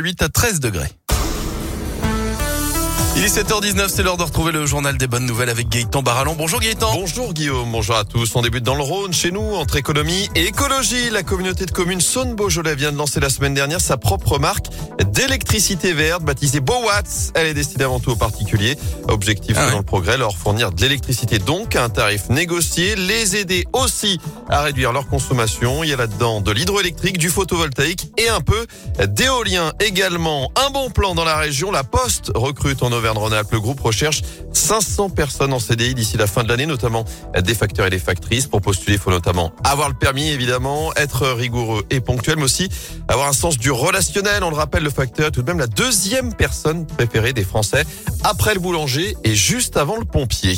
8 à 13 degrés. Il est 7h19, c'est l'heure de retrouver le journal des bonnes nouvelles avec Gaëtan Barallon. Bonjour Gaëtan. Bonjour Guillaume, bonjour à tous. On débute dans le Rhône, chez nous, entre économie et écologie. La communauté de communes Saône-Beaujolais vient de lancer la semaine dernière sa propre marque d'électricité verte, baptisée Bowatts. Elle est destinée avant tout aux particuliers. Objectif Ah le progrès, leur fournir de l'électricité donc à un tarif négocié, les aider aussi à réduire leur consommation. Il y a là-dedans de l'hydroélectrique, du photovoltaïque et un peu d'éolien également. Un bon plan dans la région. La Poste recrute en Auvergne-Rhône-Alpes. Le groupe recherche 500 personnes en CDI d'ici la fin de l'année, notamment des facteurs et des factrices. Pour postuler, il faut notamment avoir le permis, évidemment, être rigoureux et ponctuel, mais aussi avoir un sens du relationnel. On le rappelle, le facteur est tout de même la deuxième personne préférée des Français après le boulanger et juste avant le pompier.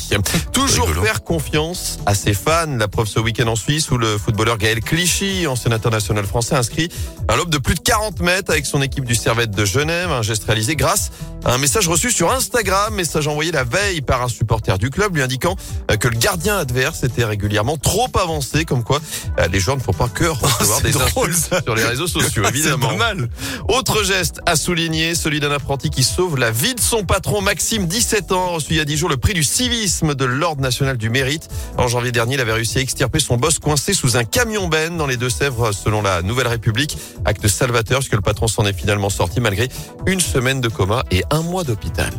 Toujours Rigolo. faire confiance à ses fans. La preuve ce week-end en Suisse où le footballeur Gaël Clichy, ancien international français, inscrit un lobe de plus de 40 mètres avec son équipe du Servette de Genève. Un geste réalisé grâce à un message reçu sur Instagram, message envoyé la veille par un supporter du club lui indiquant euh, que le gardien adverse était régulièrement trop avancé, comme quoi euh, les joueurs ne font pas que recevoir Oh, des drôle, insultes sur les réseaux sociaux, évidemment. mal. Autre geste à souligner, celui d'un apprenti qui sauve la vie de son patron Maxime, 17 ans, reçu il y a 10 jours le prix du civisme de l'Ordre national du mérite. En janvier dernier, il avait réussi à extirper son boss coincé sous un camion ben dans les Deux-Sèvres selon la Nouvelle République. Acte salvateur puisque le patron s'en est finalement sorti malgré une semaine de coma et un mois d'hôpital.